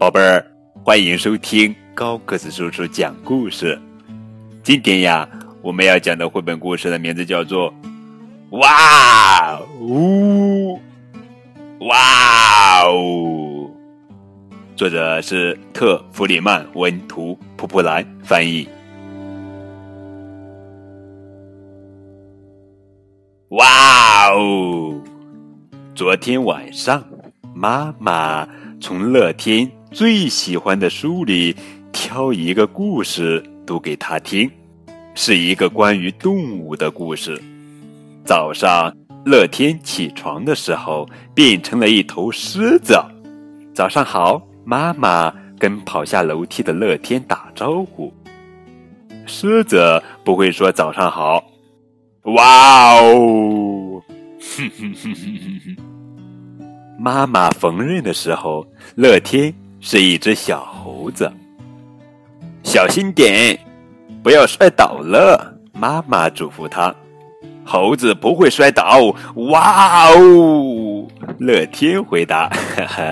宝贝儿，欢迎收听高个子叔叔讲故事。今天呀，我们要讲的绘本故事的名字叫做《哇呜哇呜》，作者是特·弗里曼文图，普普兰翻译。哇哦！昨天晚上，妈妈从乐天。最喜欢的书里挑一个故事读给他听，是一个关于动物的故事。早上，乐天起床的时候变成了一头狮子。早上好，妈妈跟跑下楼梯的乐天打招呼。狮子不会说早上好。哇哦！哼哼哼哼哼哼。妈妈缝纫的时候，乐天。是一只小猴子，小心点，不要摔倒了。妈妈嘱咐他。猴子不会摔倒。哇哦！乐天回答。哈哈。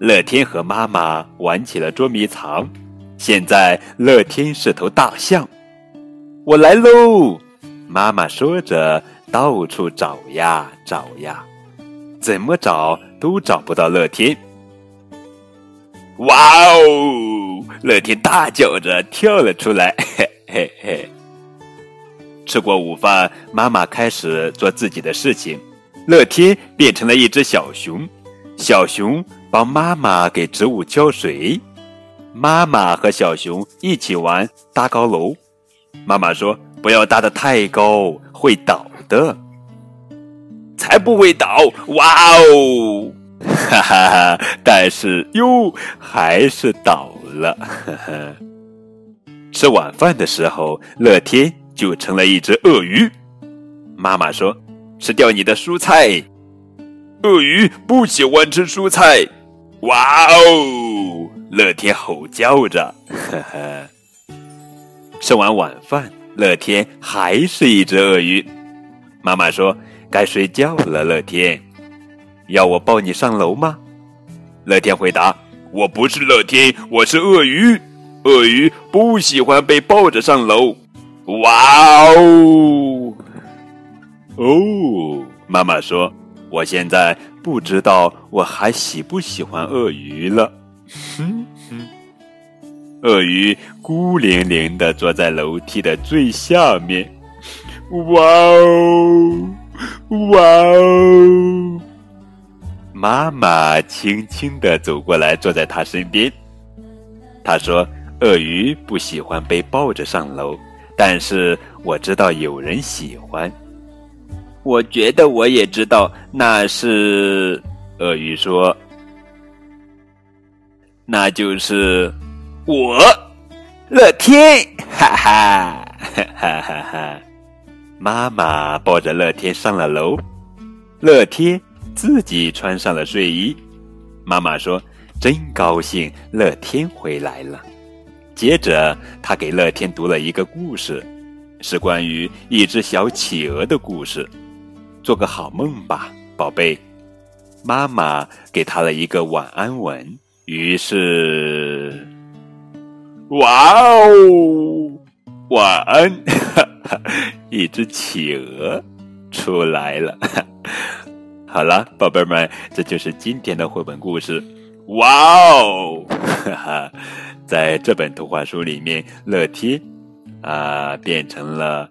乐天和妈妈玩起了捉迷藏。现在乐天是头大象。我来喽！妈妈说着，到处找呀找呀，怎么找都找不到乐天。哇哦！乐天大叫着跳了出来，嘿嘿嘿。吃过午饭，妈妈开始做自己的事情。乐天变成了一只小熊，小熊帮妈妈给植物浇水。妈妈和小熊一起玩搭高楼。妈妈说：“不要搭得太高，会倒的。”才不会倒！哇哦！哈哈哈！但是哟，还是倒了。呵呵。吃晚饭的时候，乐天就成了一只鳄鱼。妈妈说：“吃掉你的蔬菜。”鳄鱼不喜欢吃蔬菜。哇哦！乐天吼叫着。呵呵。吃完晚饭，乐天还是一只鳄鱼。妈妈说：“该睡觉了，乐天。”要我抱你上楼吗？乐天回答：“我不是乐天，我是鳄鱼。鳄鱼不喜欢被抱着上楼。”哇哦！哦，妈妈说：“我现在不知道我还喜不喜欢鳄鱼了。”哼哼。鳄鱼孤零零的坐在楼梯的最下面。哇哦！哇哦！妈妈轻轻地走过来，坐在他身边。他说：“鳄鱼不喜欢被抱着上楼，但是我知道有人喜欢。我觉得我也知道那是。”鳄鱼说：“那就是我，乐天。”哈哈哈哈哈哈！妈妈抱着乐天上了楼，乐天。自己穿上了睡衣，妈妈说：“真高兴，乐天回来了。”接着，他给乐天读了一个故事，是关于一只小企鹅的故事。做个好梦吧，宝贝。妈妈给他了一个晚安吻。于是，哇哦，晚安！一只企鹅出来了。好了，宝贝们，这就是今天的绘本故事。哇哦，哈哈，在这本图画书里面，乐天啊变成了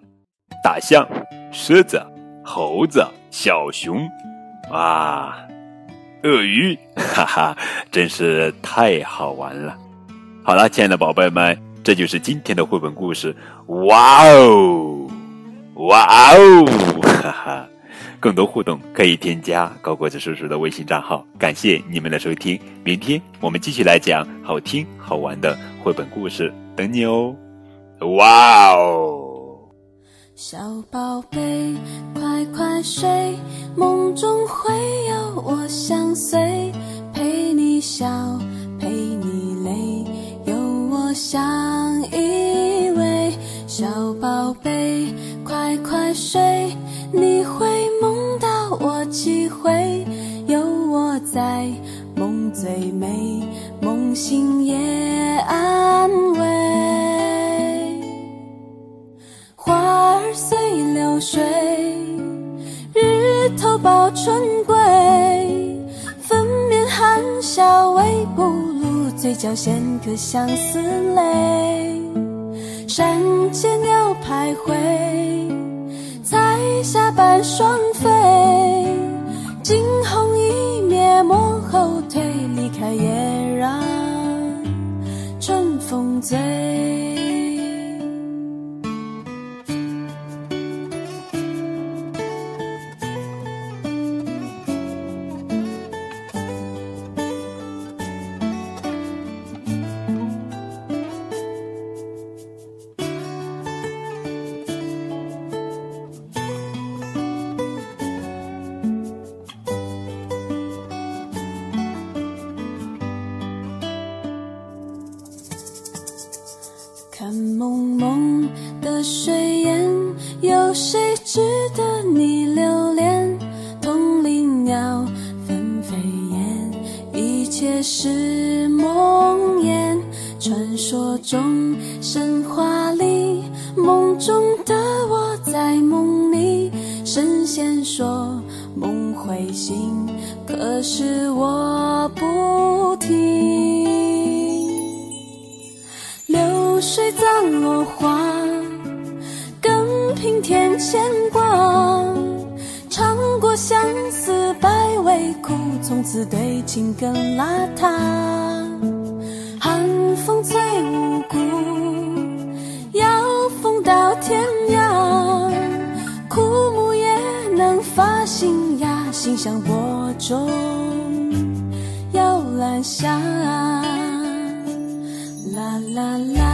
大象、狮子、猴子、小熊，哇，鳄鱼，哈哈，真是太好玩了。好了，亲爱的宝贝们，这就是今天的绘本故事。哇哦，哇哦，哈哈。更多互动可以添加高个子叔叔的微信账号。感谢你们的收听，明天我们继续来讲好听好玩的绘本故事，等你哦！哇哦！小宝贝，快快睡，梦中会有我相随，陪你笑，陪你泪，有我相依偎。小宝贝，快快睡，你会。我几回，有我在梦。最美，梦醒也安慰。花儿随流水，日头抱春归。粉面含笑微不露，嘴角衔颗相思泪。山间鸟徘徊，月下伴双飞。惊鸿一瞥，莫后退，离开也让春风醉。梦的水烟，有谁值得你留恋？同林鸟纷飞燕，一切是梦魇。传说中，神话里，梦中的我在梦里。神仙说梦会醒，可是我不水葬落花，更平添牵挂。尝过相思百味苦，从此对情更邋遢。寒风催无故，要风到天涯。枯木也能发新芽，心像播种摇篮下。啦啦啦。